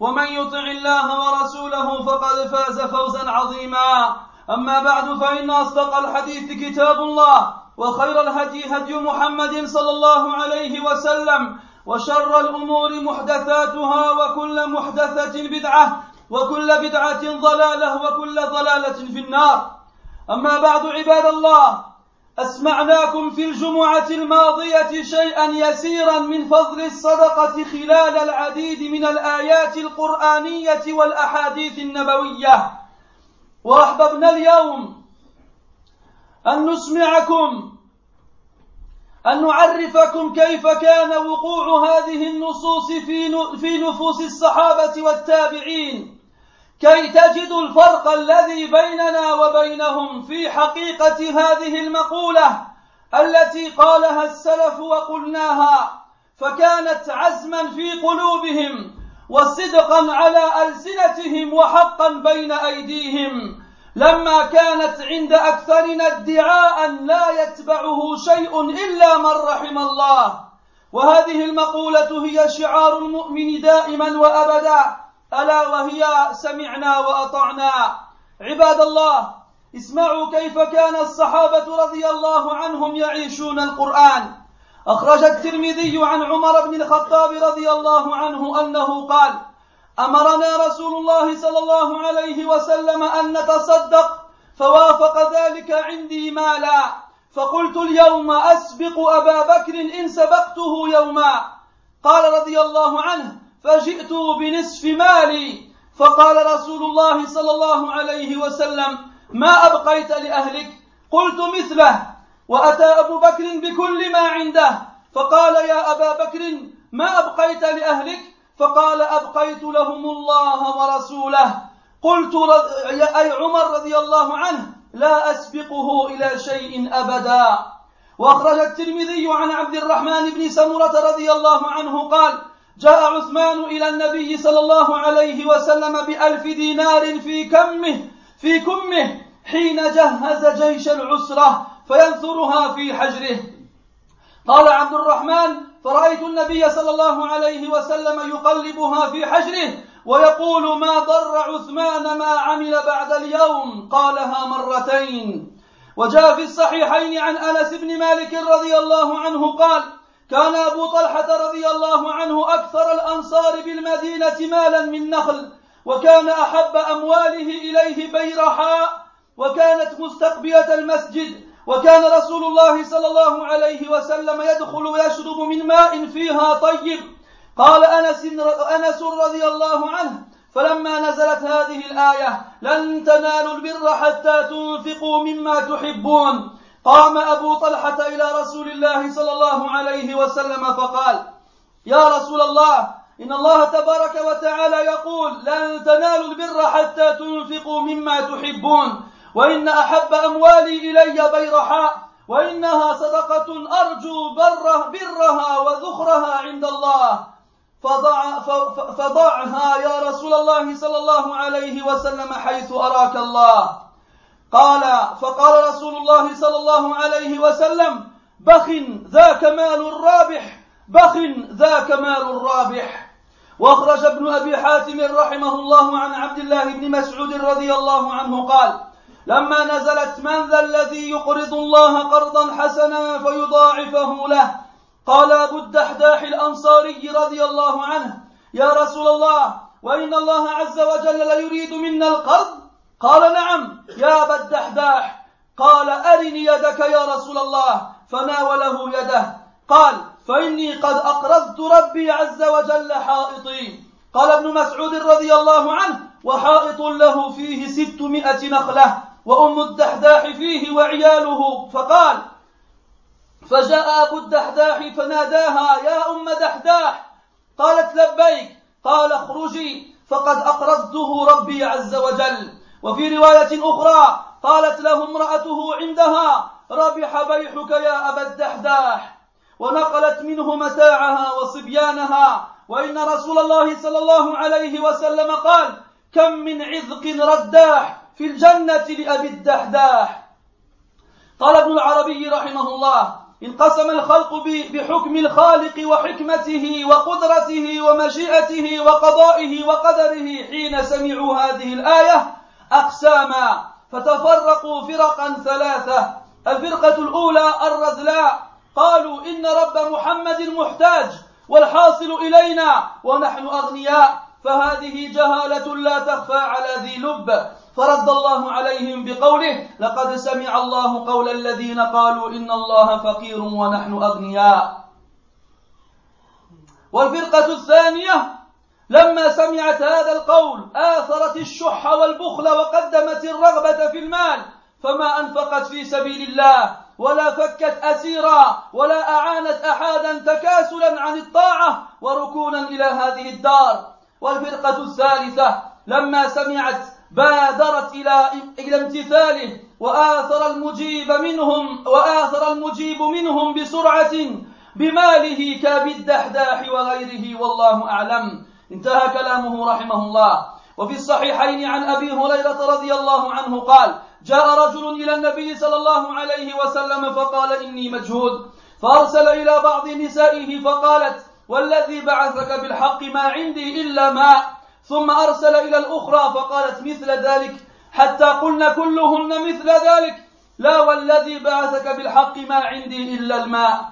ومن يطع الله ورسوله فقد فاز فوزا عظيما. أما بعد فإن أصدق الحديث كتاب الله وخير الهدي هدي محمد صلى الله عليه وسلم وشر الأمور محدثاتها وكل محدثة بدعة وكل بدعة ضلالة وكل ضلالة في النار. أما بعد عباد الله أسمعناكم في الجمعة الماضية شيئا يسيرا من فضل الصدقة خلال العديد من الآيات القرآنية والأحاديث النبوية. وأحببنا اليوم أن نسمعكم أن نعرفكم كيف كان وقوع هذه النصوص في نفوس الصحابة والتابعين. كي تجدوا الفرق الذي بيننا وبينهم في حقيقة هذه المقولة التي قالها السلف وقلناها فكانت عزما في قلوبهم وصدقا على ألسنتهم وحقا بين أيديهم. لما كانت عند أكثرنا ادعاء لا يتبعه شيء إلا من رحم الله. وهذه المقولة هي شعار المؤمن دائما وابدا. ألا وهي سمعنا وأطعنا. عباد الله اسمعوا كيف كان الصحابة رضي الله عنهم يعيشون القرآن. أخرج الترمذي عن عمر بن الخطاب رضي الله عنه أنه قال أمرنا رسول الله صلى الله عليه وسلم أن نتصدق فوافق ذلك عندي مالا. فقلت اليوم أسبق أبا بكر إن سبقته يوما. قال رضي الله عنه فجئت بنصف مالي. فقال رسول الله صلى الله عليه وسلم ما أبقيت لأهلك؟ قلت مثله. وأتى أبو بكر بكل ما عنده. فقال يا أبا بكر ما أبقيت لأهلك؟ فقال أبقيت لهم الله ورسوله. قلت أي عمر رضي الله عنه؟ لا أسبقه إلى شيء أبدا. وأخرج الترمذي عن عبد الرحمن بن سمرة رضي الله عنه قال جاء عثمان إلى النبي صلى الله عليه وسلم بألف دينار في كمه في كمه حين جهز جيش العسرة فينثرها في حجره. قال عبد الرحمن فرأيت النبي صلى الله عليه وسلم يقلبها في حجره ويقول ما ضر عثمان ما عمل بعد اليوم؟ قالها مرتين. وجاء في الصحيحين عن أنس بن مالك رضي الله عنه قال كان أبو طلحة رضي الله عنه أكثر الأنصار بالمدينة مالا من نخل وكان أحب أمواله إليه بيرحاء وكانت مستقبلة المسجد وكان رسول الله صلى الله عليه وسلم يدخل ويشرب من ماء فيها طيب. قال أنس, أنس رضي الله عنه فلما نزلت هذه الآية لن تنالوا البر حتى تنفقوا مما تحبون قام أبو طلحة إلى رسول الله صلى الله عليه وسلم فقال يا رسول الله إن الله تبارك وتعالى يقول لن تنالوا البر حتى تنفقوا مما تحبون وإن أحب أموالي إلي بيرحاء وإنها صدقة أرجو بره برها وذخرها عند الله. فضع فضعها يا رسول الله صلى الله عليه وسلم حيث أراك الله. قال فقال رسول الله صلى الله عليه وسلم بخ ذاك مال الرابح بخ ذاك مال الرابح. وأخرج ابن أبي حاتم رحمه الله عن عبد الله بن مسعود رضي الله عنه قال لما نزلت من ذا الذي يقرض الله قرضا حسنا فيضاعفه له. قال أبو الدحداح الأنصاري رضي الله عنه يا رسول الله وإن الله عز وجل ليريد منا القرض قال نعم يا أبا الدحداح. قال أرني يدك يا رسول الله. فناوله يده. قال فإني قد أقرضت ربي عز وجل حائطي. قال ابن مسعود رضي الله عنه وحائط له فيه ستمائة نخلة وأم الدحداح فيه وعياله. فقال فجاء أبو الدحداح فناداها يا أم دحداح. قالت لبيك قال اخرجي فقد أقرضته ربي عز وجل. وفي رواية أخرى قالت له امرأته عندها ربح بيحك يا أبا الدحداح. ونقلت منه متاعها وصبيانها. وإن رسول الله صلى الله عليه وسلم قال كم من عذق رداح في الجنة لأبي الدحداح. قال ابن العربي رحمه الله انقسم الخلق بحكم الخالق وحكمته وقدرته ومشيئته وقضائه وقدره حين سمعوا هذه الآية أقساما. فتفرقوا فرقا ثلاثة. الفرقة الأولى الرذلاء. قالوا إن رب محمد محتاج والحاصل إلينا ونحن أغنياء. فهذه جهالة لا تخفى على ذي لب. فرد الله عليهم بقوله لقد سمع الله قول الذين قالوا إن الله فقير ونحن أغنياء. والفرقة الثانية لما سمعت هذا القول آثرت الشح والبخل وقدمت الرغبة في المال فما أنفقت في سبيل الله ولا فكت أسيرا ولا أعانت أحدا تكاسلا عن الطاعة وركونا إلى هذه الدار. والفرقة الثالثة لما سمعت بادرت إلى إلى امتثاله وآثر المجيب منهم وآثر المجيب منهم بسرعة بماله كابي الدحداح وغيره والله أعلم. انتهى كلامه رحمه الله. وفي الصحيحين عن أبي هريرة رضي الله عنه قال جاء رجل إلى النبي صلى الله عليه وسلم فقال إني مجهود فأرسل إلى بعض نسائه فقالت والذي بعثك بالحق ما عندي إلا ماء. ثم أرسل إلى الأخرى فقالت مثل ذلك. حتى قلن كلهن مثل ذلك. لا والذي بعثك بالحق ما عندي إلا الماء.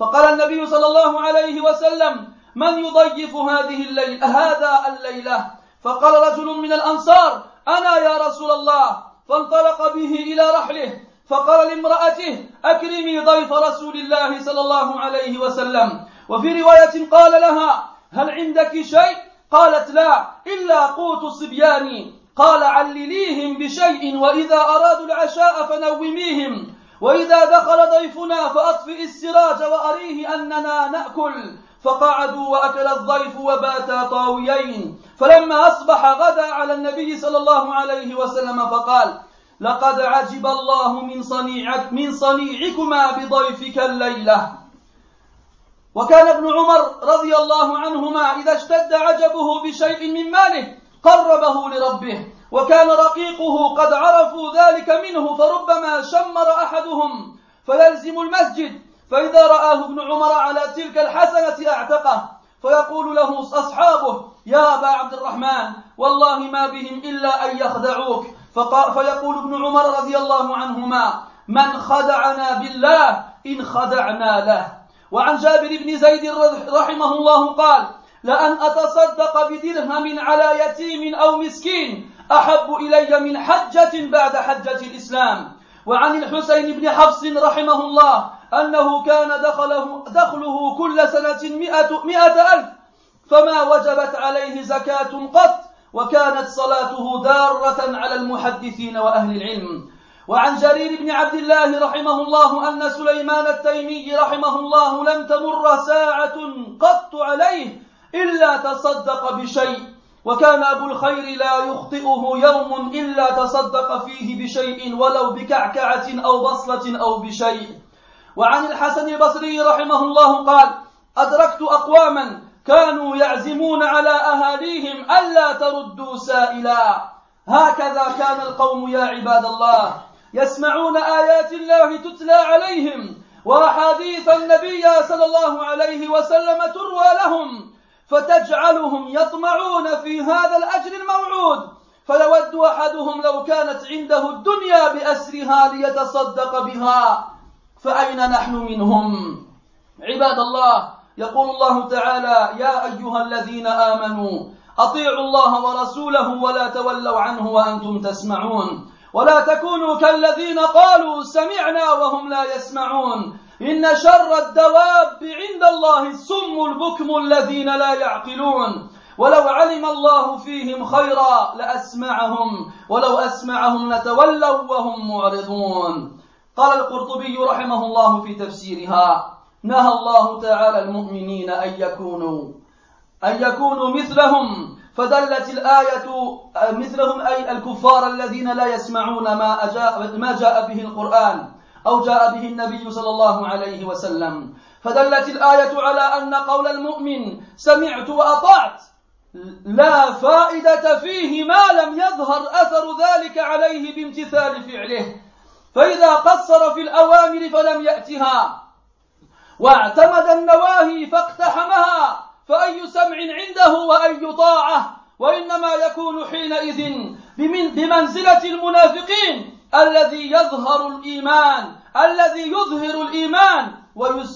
فقال النبي صلى الله عليه وسلم من يضيف هذه الليل هذا الليلة؟ فقال رجل من الأنصار أنا يا رسول الله. فانطلق به إلى رحله. فقال لامرأته أكرمي ضيف رسول الله صلى الله عليه وسلم. وفي رواية قال لها هل عندك شيء؟ قالت لا إلا قوت الصبيان قال علليهم بشيء وإذا أرادوا العشاء فنوميهم. وإذا دخل ضيفنا فأطفئ السراج وأريه أننا نأكل. فقعدوا وأكل الضيف وباتا طاويين. فلما أصبح غدا على النبي صلى الله عليه وسلم فقال لقد عجب الله من صنيعك من صنيعكما بضيفك الليلة. وكان ابن عمر رضي الله عنهما إذا اشتد عجبه بشيء من ماله قربه لربه وكان رقيقه قد عرفوا ذلك منه فربما شمر أحدهم. فيلزم المسجد فإذا رآه ابن عمر على تلك الحسنة أعتقه فيقول له أصحابه يا أبا عبد الرحمن والله ما بهم إلا أن يخدعوك. فيقول ابن عمر رضي الله عنهما من خدعنا بالله إن خدعنا له. وعن جابر بن زيد رحمه الله قال لأن أتصدق بدرهم على يتيم أو مسكين أحب إلي من حجة بعد حجة الإسلام. وعن الحسين بن حفص رحمه الله أنه كان دخله, دخله كل سنة مئة, مئة ألف. فما وجبت عليه زكاة قط وكانت صلاته دارة على المحدثين وأهل العلم. وعن جرير بن عبد الله رحمه الله أن سليمان التيمي رحمه الله لم تمر ساعة قط عليه إلا تصدق بشيء. وكان أبو الخير لا يخطئه يوم إلا تصدق فيه بشيء ولو بكعكعة أو بصلة أو بشيء. وعن الحسن البصري رحمه الله قال أدركت أقواما كانوا يعزمون على أهاليهم ألا تردوا سائلا. هكذا كان القوم يا عباد الله يسمعون آيات الله تتلى عليهم وأحاديث النبي صلى الله عليه وسلم تروى لهم فتجعلهم يطمعون في هذا الأجر الموعود. فيود أحدهم لو كانت عنده الدنيا بأسرها ليتصدق بها. فأين نحن منهم؟ عباد الله يقول الله تعالى يا أيها الذين آمنوا أطيعوا الله ورسوله ولا تولوا عنه وأنتم تسمعون. ولا تكونوا كالذين قالوا سمعنا وهم لا يسمعون. إن شر الدواب عند الله السم البكم الذين لا يعقلون. ولو علم الله فيهم خيرا لأسمعهم ولو أسمعهم لتولوا وهم معرضون. قال القرطبي رحمه الله في تفسيرها نهى الله تعالى المؤمنين أن يكونوا أن يكونوا مثلهم فدلت الآية مثلهم أي الكفار الذين لا يسمعون ما, أجاء ما جاء به القرآن أو جاء به النبي صلى الله عليه وسلم. فدلت الآية على أن قول المؤمن سمعت وأطعت لا فائدة فيه ما لم يظهر أثر ذلك عليه بامتثال فعله. فإذا قصر في الأوامر فلم يأتها. واعتمد النواهي فاقتحمها فأي سمع عنده وأي طاعة وإنما يكون حينئذ بمنزلة المنافقين الذي يظهر الإيمان الذي يظهر الإيمان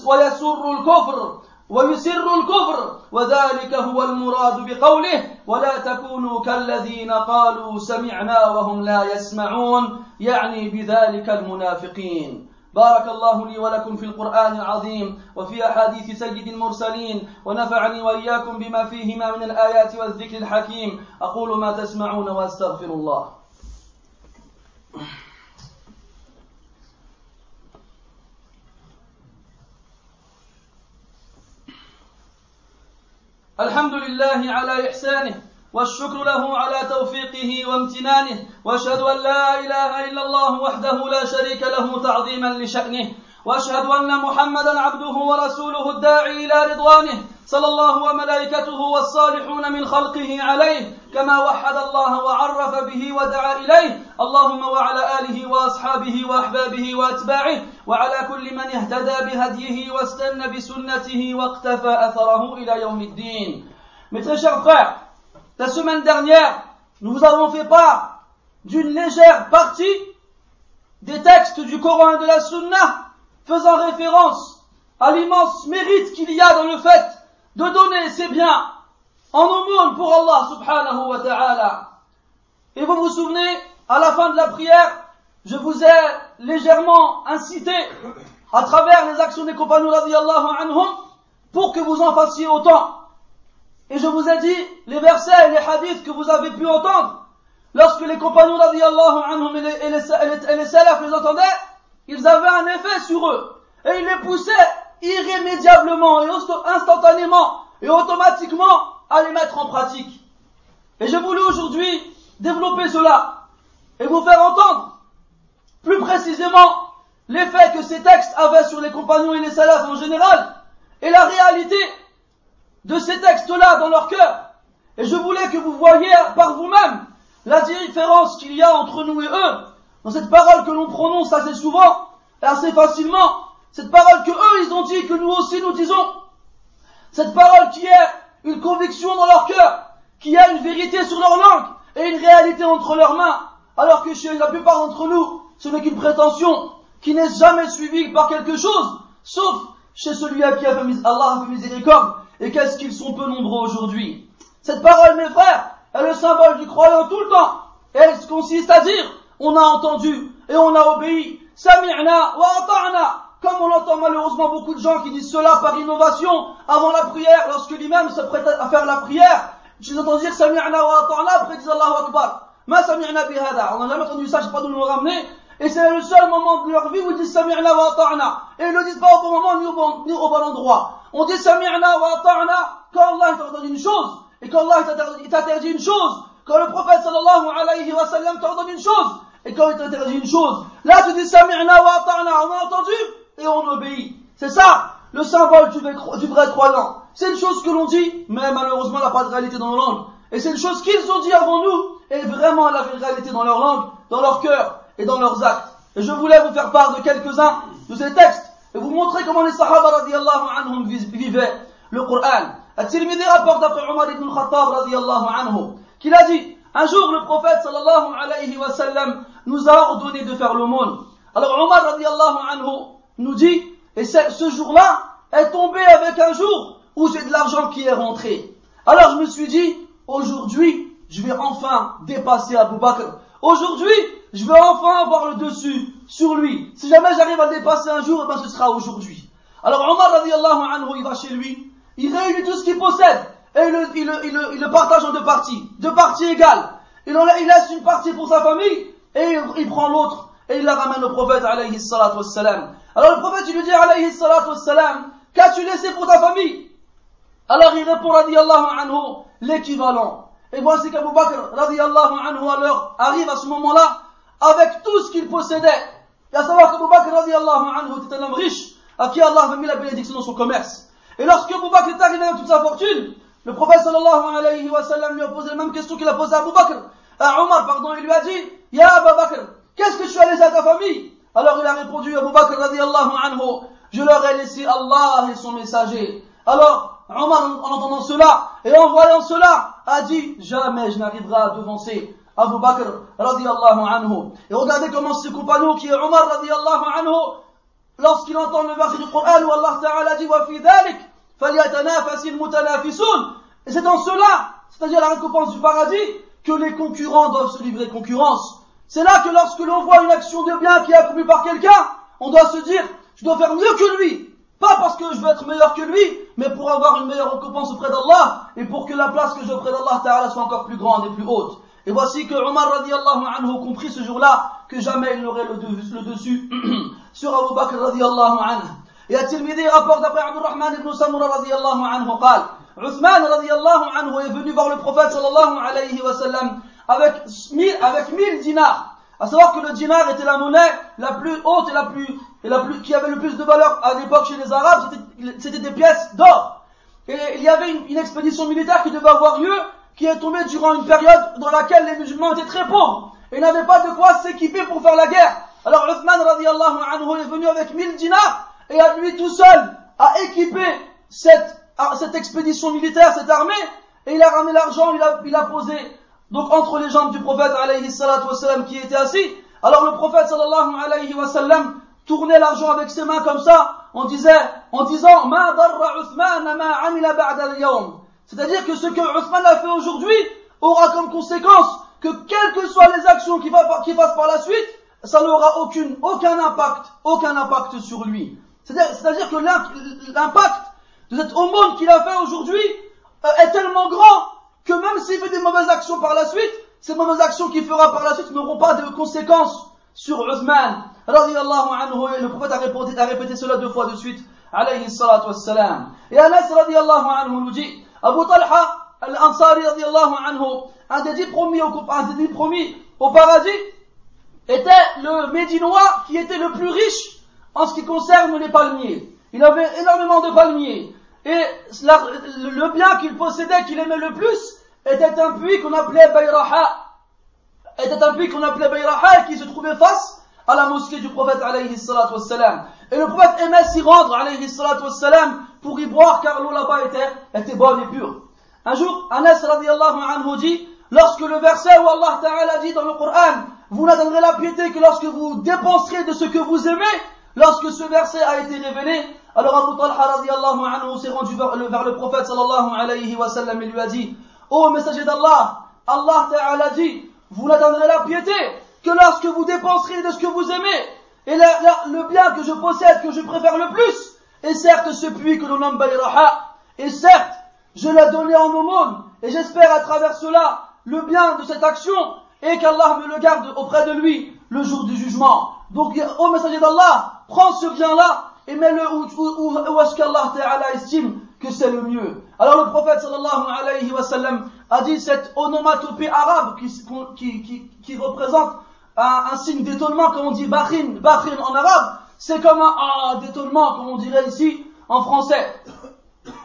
ويسر الكفر. ويسر الكفر. وذلك هو المراد بقوله ولا تكونوا كالذين قالوا سمعنا وهم لا يسمعون يعني بذلك المنافقين. بارك الله لي ولكم في القرآن العظيم وفي أحاديث سيد المرسلين ونفعني وإياكم بما فيهما من الآيات والذكر الحكيم. أقول ما تسمعون وأستغفر الله. الحمد لله على إحسانه والشكر له على توفيقه وامتنانه وأشهد أن لا إله إلا الله وحده لا شريك له تعظيما لشأنه وأشهد أن محمدا عبده ورسوله الداعي إلى رضوانه صلى الله وملائكته والصالحون من خلقه عليه كما وحد الله وعرف به ودعا إليه. اللهم وعلى آله وأصحابه وأحبابه وأتباعه وعلى كل من اهتدى بهديه واستنى بسنته واقتفى أثره إلى يوم الدين. Mes très chers La semaine dernière, nous vous avons fait part d'une légère partie des textes du Coran et de la Sunna. Faisant référence à l'immense mérite qu'il y a dans le fait de donner ses biens en aumône pour Allah subhanahu wa ta'ala. Et vous vous souvenez, à la fin de la prière, je vous ai légèrement incité à travers les actions des compagnons radiallahu anhum pour que vous en fassiez autant. Et je vous ai dit les versets et les hadiths que vous avez pu entendre. Lorsque les compagnons radiallahu anhum et les, et les, les entendaient, ils avaient un effet sur eux. Et ils les poussaient irrémédiablement et instantanément et automatiquement à les mettre en pratique. Et je voulais aujourd'hui développer cela et vous faire entendre plus précisément l'effet que ces textes avaient sur les compagnons et les salafs en général et la réalité de ces textes-là dans leur cœur. Et je voulais que vous voyiez par vous-même la différence qu'il y a entre nous et eux. Dans cette parole que l'on prononce assez souvent et assez facilement, cette parole que eux ils ont dit, que nous aussi nous disons, cette parole qui est une conviction dans leur cœur, qui a une vérité sur leur langue et une réalité entre leurs mains, alors que chez la plupart d'entre nous, ce n'est qu'une prétention qui n'est jamais suivie par quelque chose, sauf chez celui à qui Allah a fait miséricorde et qu'est-ce qu'ils sont peu nombreux aujourd'hui Cette parole, mes frères, est le symbole du croyant tout le temps. Et elle consiste à dire, on a entendu et on a obéi. Sami'na wa ata'na. Comme on entend malheureusement beaucoup de gens qui disent cela par innovation avant la prière, lorsque l'imam se prête à faire la prière, je les entends dire Sami'na wa ata'na, après ils Allahu Akbar. Ma sami'na bihada. On n'a jamais entendu ça, je sais pas d'où nous le ramener. Et c'est le seul moment de leur vie où ils disent Sami'na wa ata'na. Et ils ne le disent pas au bon moment ni au bon, ni au bon endroit. On dit Sami'na wa ata'na quand Allah t'ordonne une chose et quand Allah t'interdit une chose. Quand le prophète sallallahu alayhi wa sallam t'ordonne une chose et quand il t'interdit une chose. Là tu dis Sami'na wa. On a entendu et on obéit. C'est ça le symbole du vrai croyant. C'est une chose que l'on dit, mais malheureusement elle n'a pas de réalité dans nos langues. Et c'est une chose qu'ils ont dit avant nous, et vraiment elle a réalité dans leur langue, dans leur cœur et dans leurs actes. Et je voulais vous faire part de quelques-uns de ces textes et vous montrer comment les Sahaba radiallahu anhum vivaient le Coran. At-Tirmidhi rapporte d'après Omar ibn Khattab radiallahu anhu qu'il a dit un jour le prophète sallallahu alayhi wa sallam nous a ordonné de faire l'aumône. Alors Omar radiallahu anhu nous dit et ce jour-là est tombé avec un jour où j'ai de l'argent qui est rentré. Alors je me suis dit aujourd'hui je vais enfin dépasser Abu Bakr. Aujourd'hui je veux enfin avoir le dessus sur lui. Si jamais j'arrive à le dépasser un jour, eh ben ce sera aujourd'hui. Alors Omar radiallahu anhu, il va chez lui, il réunit tout ce qu'il possède, et il le, partage en deux parties, deux parties égales. Il laisse une partie pour sa famille, et il, il prend l'autre, et il la ramène au prophète alayhi salatu wassalam. Alors le prophète, il lui dit alayhi salatu wassalam, qu'as-tu laissé pour ta famille? Alors il répond radiallahu anhu, l'équivalent. Et voici qu'Abu Bakr radiallahu anhu alors arrive à ce moment-là avec tout ce qu'il possédait. Et à savoir qu'Abu Bakr radiallahu anhu était un homme riche, à qui Allah avait mis la bénédiction dans son commerce. Et lorsque Abu Bakr est arrivé avec toute sa fortune, le prophète sallallahu alayhi wa lui a posé la même question qu'il a posée à Abu Bakr, à Omar, pardon, il lui a dit, Ya Abu Bakr, qu'est-ce que tu as laissé à ta famille? Alors il a répondu, Abu Bakr radiallahu anhu, je leur ai laissé Allah et son messager. Alors, Omar, en entendant cela, et en voyant cela, a dit, jamais je n'arriverai à devancer Abu Bakr radiallahu anhu. Et regardez comment ce compagnon qui est Omar radiallahu anhu, lorsqu'il entend le verset du Coran où Allah Ta'ala dit wa fi dhalik falyatanafasil mutanafisun et c'est en cela c'est-à-dire la récompense du paradis que les concurrents doivent se livrer concurrence c'est là que lorsque l'on voit une action de bien qui est accomplie par quelqu'un on doit se dire je dois faire mieux que lui pas parce que je veux être meilleur que lui mais pour avoir une meilleure récompense auprès d'Allah et pour que la place que j'ai auprès d'Allah Ta'ala soit encore plus grande et plus haute et voici que Omar radiallahu anhu compris ce jour-là que jamais il n'aurait le, le dessus sur Abu Bakr radiallahu anhu. Et At-Tirmidhi rapporte d'après Abdurrahman ibn Samura radiallahu anhu قال Uthman radiallahu anhu est venu voir le prophète sallallahu alayhi wa sallam avec mille, avec mille dinars. À savoir que le dinar était la monnaie la plus haute et la plus, et la plus, qui avait le plus de valeur à l'époque chez les Arabes, c'était des pièces d'or. Et il y avait une, expédition militaire qui devait avoir lieu qui est tombé durant une période dans laquelle les musulmans étaient très pauvres et n'avaient pas de quoi s'équiper pour faire la guerre. Alors Uthman radiallahu anhu est venu avec 1000 dinars et à lui tout seul a équipé cette, cette expédition militaire, cette armée, et il a ramené l'argent, il a, il a posé donc entre les jambes du prophète alayhi wasallam qui était assis. Alors le prophète sallallahu alayhi wa sallam tournait l'argent avec ses mains comme ça, on disait, en disant, Ma darra Uthman al-yawm. C'est-à-dire que ce que Othman a fait aujourd'hui aura comme conséquence que quelles que soient les actions qu'il fasse par la suite, ça n'aura aucune, aucun impact, aucun impact sur lui. C'est-à-dire que l'impact de cette aumône qu'il a fait aujourd'hui euh, est tellement grand que même s'il fait des mauvaises actions par la suite, ces mauvaises actions qu'il fera par la suite n'auront pas de conséquences sur Uthman. Anhu, et le prophète a répété, a répété cela deux fois de suite. Alayhi salatu wassalam. Et Anas radiallahu anhu nous dit, Abu Talha al-Ansari anhu, un des dix promis un des dix promis au paradis, était le Médinois qui était le plus riche en ce qui concerne les palmiers. Il avait énormément de palmiers. Et le bien qu'il possédait, qu'il aimait le plus, était un puits qu'on appelait Bayraha. Était un puits qu'on appelait Bayraha et qui se trouvait face à la mosquée du prophète alayhi wassalam. Et le prophète aimait s'y rendre alayhi wassalam pour y boire car l'eau là-bas était, était bonne et pure. Un jour, Anas radiallahu anhu dit, lorsque le verset où Allah Ta'ala dit dans le Coran, vous n'atteindrez la piété que lorsque vous dépenserez de ce que vous aimez, lorsque ce verset a été révélé, alors Abu Talha anhu s'est rendu vers le, prophète sallallahu alayhi wa sallam et lui a dit, ô messager d'Allah, Allah Ta'ala dit, vous n'atteindrez la piété que lorsque vous dépenserez de ce que vous aimez, et la, la, le bien que je possède, que je préfère le plus, et certes, ce puits que l'on nomme Bayraha, et certes, je l'ai donné en aumône, et j'espère à travers cela le bien de cette action, et qu'Allah me le garde auprès de lui le jour du jugement. Donc, au messager d'Allah, prends ce bien-là, et mets-le où, où, où est-ce qu'Allah estime que c'est le mieux. Alors le prophète sallallahu alayhi wa sallam a dit cette onomatopée arabe qui, qui, qui, qui représente un, signe d'étonnement, comme on dit bakhin, bakhin en arabe, c'est comme un ah d'étonnement, comme on dirait ici en français.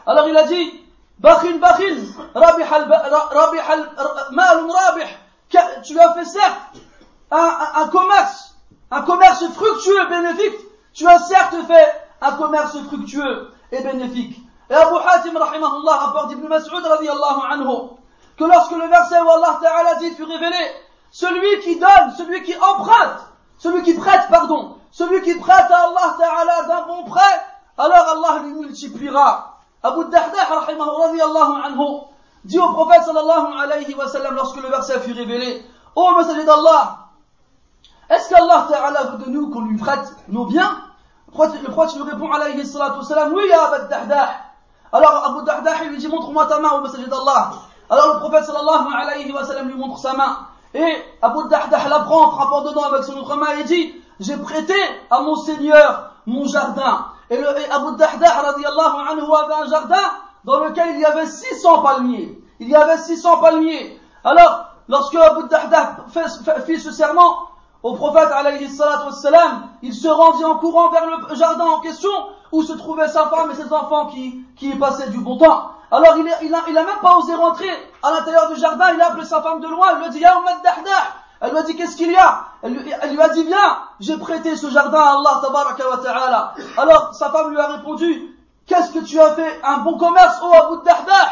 Alors il a dit, Bakhin, Bakhin, Rabih al, Mal Rabih, tu as fait certes un, un, un, commerce, un commerce fructueux bénéfique, tu as certes fait un commerce fructueux et bénéfique. Et Abu Hatim, rahimahullah, rapporte Ibn Mas'ud, radiallahu anhu, que lorsque le verset où Allah Ta'ala dit fut révélé, celui qui donne, celui qui emprunte, celui qui prête, pardon, celui qui prête à Allah Ta'ala d'un bon prêt, alors Allah lui multipliera. Abu Dahdah, anhu, dit au prophète sallallahu alayhi wa sallam lorsque le verset fut révélé, Ô messager d'Allah, Est-ce qu'Allah Ta'ala veut de nous qu'on lui prête nos biens? Le prophète lui répond alayhi salatu wassalam, oui, ya Abu Dahdah. Alors Abu Dahdah lui dit, montre-moi ta main au messager d'Allah. Alors le prophète sallallahu alayhi wa sallam lui montre sa main. Et Abu Dahdah la prend en frappant dedans avec son autre main et dit, j'ai prêté à mon Seigneur mon jardin. Et Abu Dahdah radiallahu anhu avait un jardin dans lequel il y avait 600 palmiers. Il y avait 600 palmiers. Alors, lorsque Abu Dahdah fit ce serment au prophète alayhi il se rendit en courant vers le jardin en question où se trouvaient sa femme et ses enfants qui, qui passaient du bon temps. Alors il, il, a, il a même pas osé rentrer à l'intérieur du jardin, il a appelé sa femme de loin, il lui a dit Ya elle lui a dit qu'est-ce qu'il y a? Elle lui, a dit viens, j'ai prêté ce jardin à Allah tabaraka ta'ala. Alors sa femme lui a répondu qu'est-ce que tu as fait un bon commerce au Abu Dahdah?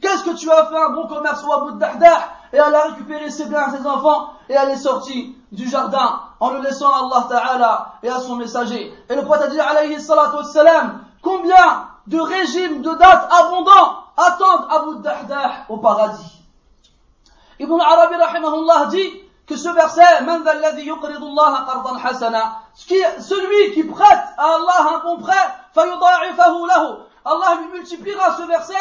Qu'est-ce que tu as fait un bon commerce au Abu Dahdah? Et elle a récupéré ses biens, ses enfants et elle est sortie du jardin en le laissant à Allah ta'ala et à son messager. Et le prophète a dit alayhi salatu wassalam combien de régimes, de dates abondants attendent Abu Dahdah au paradis? Ibn Arabi rahimahullah dit que ce verset, celui qui prête à Allah un bon prêt, Allah lui multipliera ce verset,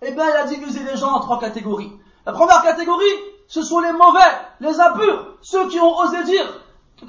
et eh bien il a divisé les gens en trois catégories. La première catégorie, ce sont les mauvais, les impurs, ceux qui ont osé dire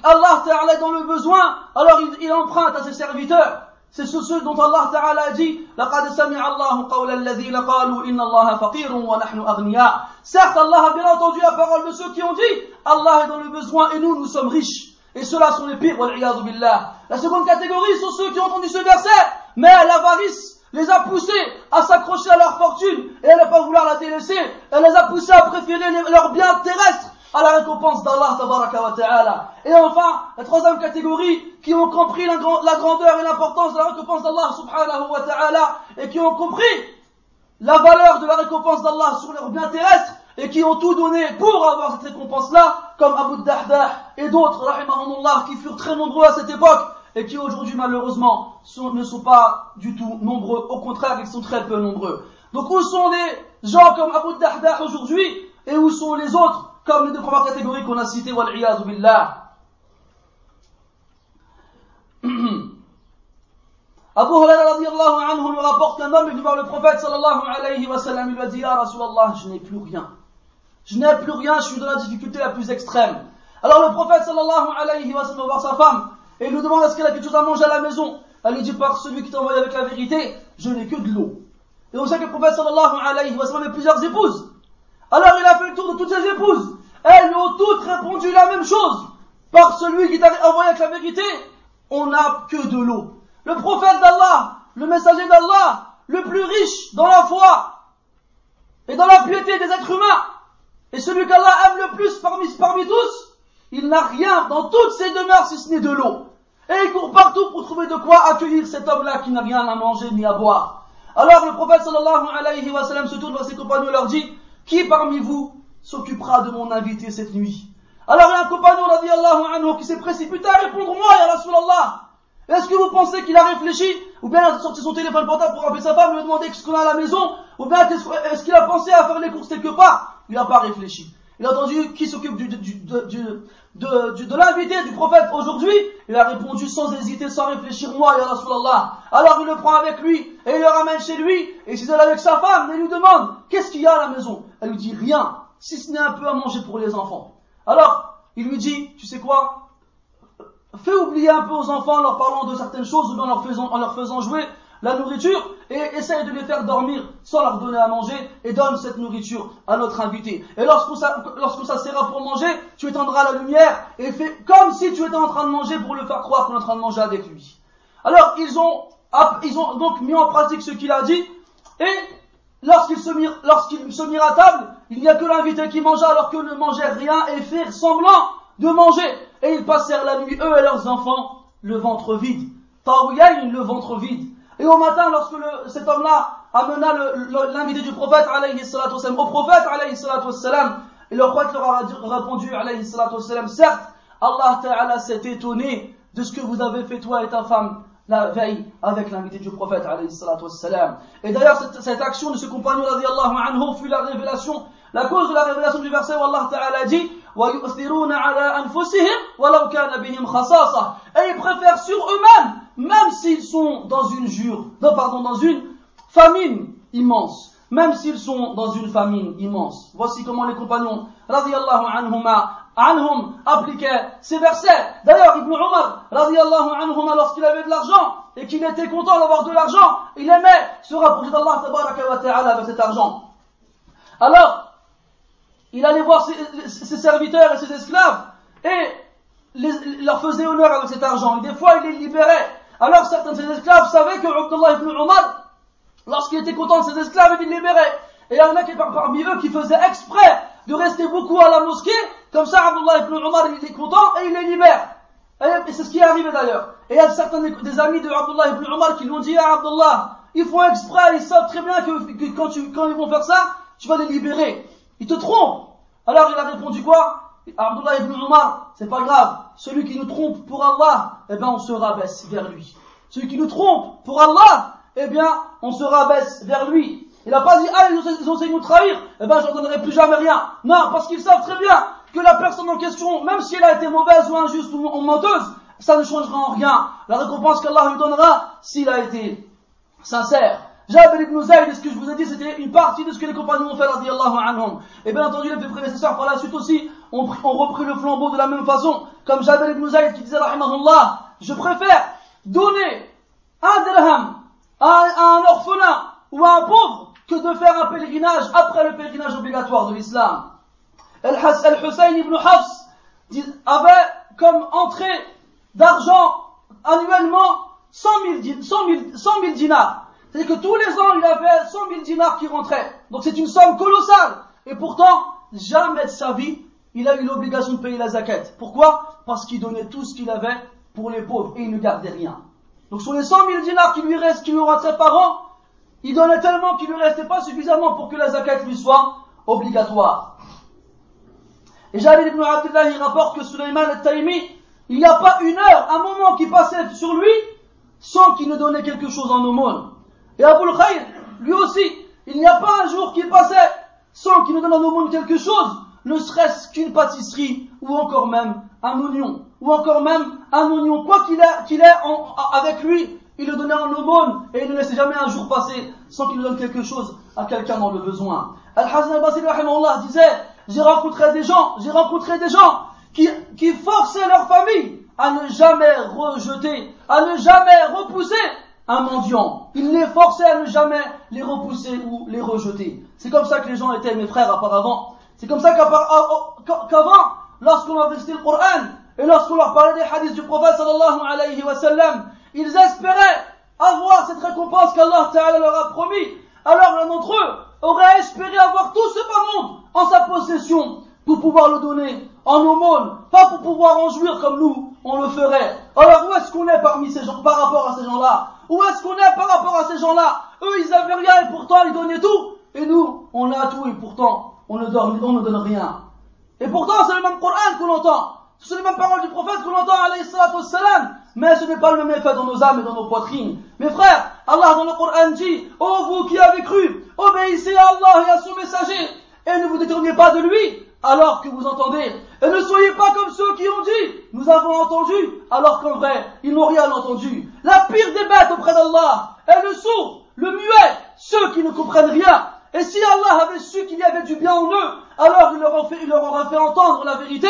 Allah Ta'ala est dans le besoin, alors il, il emprunte à ses serviteurs. C'est ceux dont Allah Ta'ala a dit لَقَدْ سَمِعَ اللَّهُ قَوْلَ الَّذِينَ قَالُوا إِنَّ اللَّهَ فَقِيرٌ وَنَحْنُ أَغْنِيَاءٌ Certes, Allah a bien entendu la parole de ceux qui ont dit Allah est dans le besoin et nous, nous sommes riches. Et ceux-là sont les pires, billah. La seconde catégorie sont ceux qui ont entendu ce verset, mais l'avarice les a poussés à s'accrocher à leur fortune et à ne pas vouloir la délaisser. Elle les a poussés à préférer leurs biens terrestres à la récompense d'Allah ta'ala. Et enfin, la troisième catégorie, qui ont compris la, grandeur et l'importance de la récompense d'Allah subhanahu wa ta'ala, et qui ont compris la valeur de la récompense d'Allah sur leurs biens terrestres, et qui ont tout donné pour avoir cette récompense-là, comme Abu Dahdah et d'autres, rahimahumullah, qui furent très nombreux à cette époque, et qui aujourd'hui, malheureusement, ne sont pas du tout nombreux. Au contraire, ils sont très peu nombreux. Donc où sont les gens comme Abu Dahdah aujourd'hui, et où sont les autres comme les deux premières catégories qu'on a citées, wal billah? Abu Huraira radiallahu anhu nous rapporte qu'un homme est venu voir le prophète sallallahu alayhi wa il lui a dit, Ya Rasulallah, je n'ai plus rien. Je n'ai plus rien, je suis dans la difficulté la plus extrême. Alors le prophète sallallahu alayhi wa sallam va voir sa femme et il lui demande est-ce qu'elle a quelque chose à manger à la maison? Elle lui dit par celui qui t'a envoyé avec la vérité, je n'ai que de l'eau. Et on sait que le prophète sallallahu alayhi wa sallam avait plusieurs épouses. Alors il a fait le tour de toutes ses épouses. Elles ont toutes répondu la même chose. Par celui qui t'a envoyé avec la vérité, on n'a que de l'eau. Le prophète d'Allah, le messager d'Allah, le plus riche dans la foi et dans la piété des êtres humains, et celui qu'Allah aime le plus parmi, parmi tous, il n'a rien dans toutes ses demeures si ce n'est de l'eau. Et il court partout pour trouver de quoi accueillir cet homme-là qui n'a rien à manger ni à boire. Alors le prophète sallallahu alayhi wa sallam se tourne vers ses compagnons et leur dit, qui parmi vous s'occupera de mon invité cette nuit? Alors il y a un compagnon anhu qui s'est précipité à répondre moi, ya Rasulallah. Est-ce que vous pensez qu'il a réfléchi Ou bien il a sorti son téléphone portable pour appeler sa femme, lui demander ce qu'on a à la maison Ou bien est-ce qu'il a pensé à faire les courses quelque part? Il n'a pas réfléchi. Il a entendu qui s'occupe du, de, de l'invité du prophète aujourd'hui. Il a répondu sans hésiter, sans réfléchir, moi, ya Rasulallah. Alors il le prend avec lui et il le ramène chez lui. Et il s'isole avec sa femme il lui demande, qu'est-ce qu'il y a à la maison? Elle lui dit, rien si ce n'est un peu à manger pour les enfants. Alors, il lui dit, tu sais quoi? Fais oublier un peu aux enfants en leur parlant de certaines choses ou bien en leur faisant, en leur faisant jouer la nourriture et essaye de les faire dormir sans leur donner à manger et donne cette nourriture à notre invité. Et lorsqu'on s'assera pour manger, tu étendras la lumière et fais comme si tu étais en train de manger pour le faire croire qu'on est en train de manger avec lui. Alors ils ont, ils ont donc mis en pratique ce qu'il a dit et lorsqu'ils se, lorsqu'ils se mirent à table, il n'y a que l'invité qui mangea alors que ne mangeait rien et firent semblant de manger. Et ils passèrent la nuit, eux et leurs enfants, le ventre vide. Tawiyayn, le ventre vide. Et au matin, lorsque le, cet homme-là amena l'invité du prophète, alayhi salatu au prophète, alayhi salatu et le prophète leur a répondu, alayhi salatu certes, Allah Ta'ala s'est étonné de ce que vous avez fait toi et ta femme la veille avec l'invité du prophète alayhi salatu Et d'ailleurs, cette, cette, action de ce compagnon radiallahu anhu fut la révélation la cause de la révélation du verset où Allah Ta'ala dit ويؤثرون على أنفسهم ولو كان بهم خصاصة et ils préfèrent sur eux-mêmes même s'ils sont dans une jure non, pardon dans une famine immense même s'ils sont dans une famine immense voici comment les compagnons radiallahu anhuma anhum appliquaient ces versets d'ailleurs Ibn Umar radiallahu anhuma lorsqu'il avait de l'argent et qu'il était content d'avoir de l'argent il aimait se rapprocher d'Allah tabaraka wa ta'ala avec cet argent alors il allait voir ses, serviteurs et ses esclaves et leur faisait honneur avec cet argent. Des fois, il les libérait. Alors certains de ses esclaves savaient que Abdullah ibn Umar, lorsqu'il était content de ses esclaves, il les libérait. Et il y en a qui, parmi eux qui faisaient exprès de rester beaucoup à la mosquée, comme ça Abdullah ibn Umar il était content et il les libère. Et c'est ce qui est arrivé d'ailleurs. Et il y a certains des, amis de Abdullah ibn Umar qui lui ont dit à Abdullah, ils font exprès, ils savent très bien que, quand, tu, quand ils vont faire ça, tu vas les libérer. Il te trompe. Alors il a répondu quoi? Abdullah ibn Umar, c'est pas grave. Celui qui nous trompe pour Allah, eh bien on se rabaisse vers lui. Celui qui nous trompe pour Allah, eh bien on se rabaisse vers lui. Il n'a pas dit, ah, ils ont essayé de nous trahir, eh bien j'en donnerai plus jamais rien. Non, parce qu'ils savent très bien que la personne en question, même si elle a été mauvaise ou injuste ou menteuse, ça ne changera en rien. La récompense qu'Allah lui donnera s'il a été sincère. Jabir ibn Zayd, ce que je vous ai dit, c'était une partie de ce que les compagnons ont fait, radiallahu anhum. Et bien entendu, les prédécesseurs par la suite aussi ont, repris le flambeau de la même façon, comme Jabir ibn Zayd qui disait, rahimahullah, je préfère donner un dirham à, un orphelin ou à un pauvre que de faire un pèlerinage après le pèlerinage obligatoire de l'islam. Al-Hussein ibn Hafs avait comme entrée d'argent annuellement 100 000, 100 000 dinars. C'est-à-dire que tous les ans, il avait 100 000 dinars qui rentraient. Donc c'est une somme colossale. Et pourtant, jamais de sa vie, il a eu l'obligation de payer la zakat. Pourquoi? Parce qu'il donnait tout ce qu'il avait pour les pauvres et il ne gardait rien. Donc sur les 100 000 dinars qui lui restent, qui lui rentraient par an, il donnait tellement qu'il ne lui restait pas suffisamment pour que la zakat lui soit obligatoire. Et Jalil ibn Abdullah, il rapporte que Suleiman al-Taimi, il n'y a pas une heure, un moment qui passait sur lui sans qu'il ne donnait quelque chose en aumône. Et Abul Khayr, lui aussi, il n'y a pas un jour qui passait sans qu'il nous donne au monde quelque chose, ne serait-ce qu'une pâtisserie, ou encore même un oignon, ou encore même un oignon, quoi qu'il ait, qu'il ait avec lui, il le donnait en aumône, et il ne laissait jamais un jour passer sans qu'il nous donne quelque chose à quelqu'un dans le besoin. Al-Hazan al-Basri, disait, j'ai rencontré des gens, j'ai rencontré des gens qui forçaient leur famille à ne jamais rejeter, à ne jamais repousser un mendiant. Il les forçait à ne jamais les repousser ou les rejeter. C'est comme ça que les gens étaient mes frères auparavant. C'est comme ça qu'avant, lorsqu'on leur récitait le Coran et lorsqu'on leur parlait des hadiths du prophète sallallahu alayhi wa sallam, ils espéraient avoir cette récompense qu'Allah Ta'ala leur a promis. Alors l'un d'entre eux aurait espéré avoir tout ce bas monde en sa possession pour pouvoir le donner en aumône, pas pour pouvoir en jouir comme nous, on le ferait. Alors où est-ce qu'on est parmi ces gens, par rapport à ces gens-là? Où est-ce qu'on est par rapport à ces gens-là? Eux, ils avaient rien et pourtant ils donnaient tout. Et nous, on a tout et pourtant on ne donne, on ne donne rien. Et pourtant, c'est le même Coran qu'on entend. Ce sont les mêmes paroles du prophète qu'on entend, alayhi salam. Mais ce n'est pas le même effet dans nos âmes et dans nos poitrines. Mes frères, Allah dans le Coran dit, ô vous qui avez cru, obéissez à Allah et à son messager, et ne vous détournez pas de lui, alors que vous entendez. Et ne soyez pas comme ceux qui ont dit, nous avons entendu, alors qu'en vrai, ils n'ont rien entendu. La pire des bêtes auprès d'Allah est le sourd, le muet, ceux qui ne comprennent rien. Et si Allah avait su qu'il y avait du bien en eux, alors il leur, aurait fait, entendre la vérité.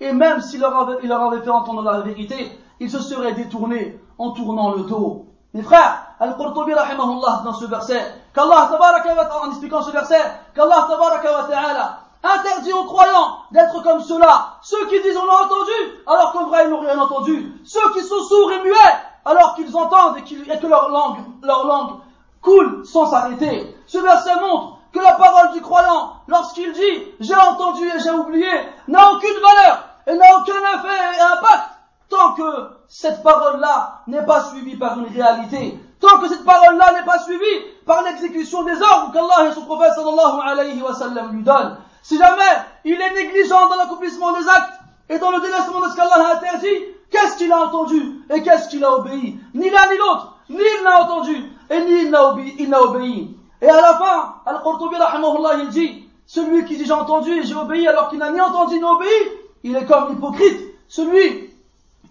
Et même s'il leur, avait, leur avait fait entendre la vérité, ils se seraient détournés en tournant le dos. Mes frères, Al-Qurtubi rahimahullah dans ce verset, qu'Allah tabaraka en expliquant ce verset, qu'Allah tabaraka wa ta'ala Interdit aux croyants d'être comme cela. Ceux qui disent on l'a entendu, alors qu'en vrai ils n'ont rien entendu. Ceux qui sont sourds et muets, alors qu'ils entendent et, que leur langue, leur langue coule sans s'arrêter. Ce verset montre que la parole du croyant, lorsqu'il dit j'ai entendu et j'ai oublié, n'a aucune valeur et n'a aucun effet et impact tant que cette parole-là n'est pas suivie par une réalité. Tant que cette parole-là n'est pas suivie par l'exécution des ordres qu'Allah et son prophète sallallahu alayhi wa sallam lui donnent. Si jamais il est négligent dans l'accomplissement des actes et dans le délaissement de ce qu'Allah a interdit, qu'est-ce qu'il a entendu et qu'est-ce qu'il a obéi? Ni l'un ni l'autre, ni il n'a entendu et ni il n'a obéi. Et à la fin, Al-Qurtubi il dit celui qui dit j'ai entendu et j'ai obéi alors qu'il n'a ni entendu ni obéi, il est comme l'hypocrite, celui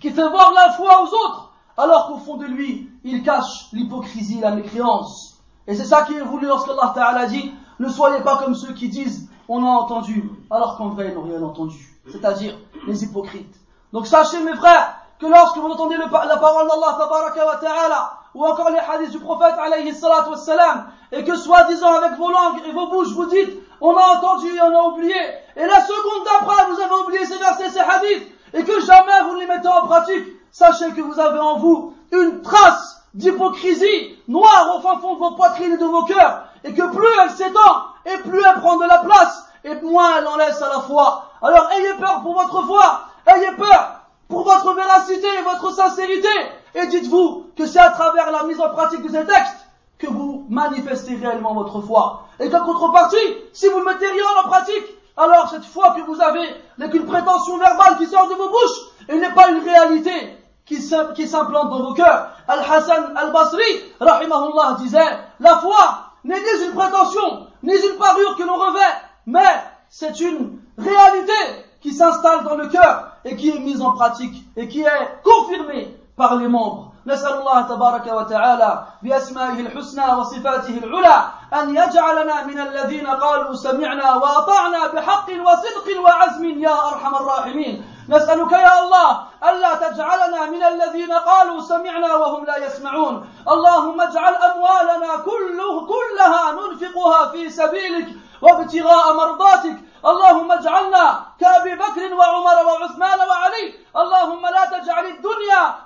qui fait voir la foi aux autres alors qu'au fond de lui, il cache l'hypocrisie, la mécréance. Et c'est ça qui est voulu lorsqu'Allah Ta'ala dit ne soyez pas comme ceux qui disent on a entendu alors qu'en vrai ils n'ont rien entendu, c'est-à-dire les hypocrites. Donc sachez mes frères que lorsque vous entendez la parole d'Allah Ta'ala ou encore les hadiths du prophète alayhi wassalam, et que soi-disant avec vos langues et vos bouches vous dites on a entendu et on a oublié, et la seconde d'après vous avez oublié ces versets, ces hadiths, et que jamais vous ne les mettez en pratique, sachez que vous avez en vous une trace d'hypocrisie noire au fin fond de vos poitrines et de vos cœurs, et que plus elle s'étend, et plus elle prend de la place, et moins elle en laisse à la foi. Alors ayez peur pour votre foi, ayez peur pour votre véracité et votre sincérité, et dites-vous que c'est à travers la mise en pratique de ces textes que vous manifestez réellement votre foi. Et qu'en contrepartie, si vous ne mettez rien en pratique, alors cette foi que vous avez n'est qu'une prétention verbale qui sort de vos bouches, et n'est pas une réalité qui s'implante dans vos cœurs. Al-Hassan al-Basri, rahimahullah, disait, la foi n'est ni une prétention, ni une parure que l'on revêt, mais c'est une réalité qui s'installe dans le cœur et qui est mise en pratique et qui est confirmée par les membres. نسأل الله تبارك وتعالى بأسمائه الحسنى وصفاته العلى أن يجعلنا من الذين قالوا سمعنا وأطعنا بحق وصدق وعزم يا أرحم الراحمين نسألك يا الله ألا تجعلنا من الذين قالوا سمعنا وهم لا يسمعون. اللهم اجعل أموالنا كله كلها ننفقها في سبيلك وابتغاء مرضاتك. اللهم اجعلنا كأبي بكر وعمر وعثمان وعلي. اللهم لا تجعل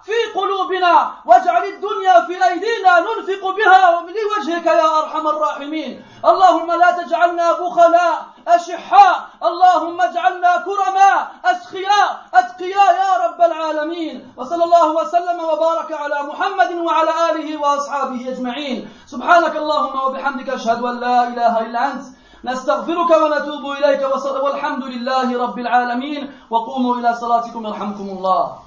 في قلوبنا واجعل الدنيا في أيدينا ننفق بها لوجهك يا أرحم الراحمين. اللهم لا تجعلنا بخلاء أشحاء. اللهم اجعلنا كرماء أسخياء. أتقياء يا رب العالمين. وصلى الله وسلم وبارك على محمد وعلى آله وأصحابه أجمعين. سبحانك اللهم وبحمدك أشهد أن لا إله إلا أنت. نستغفرك ونتوب إليك والحمد لله رب العالمين. وقوموا إلى صلاتكم يرحمكم الله.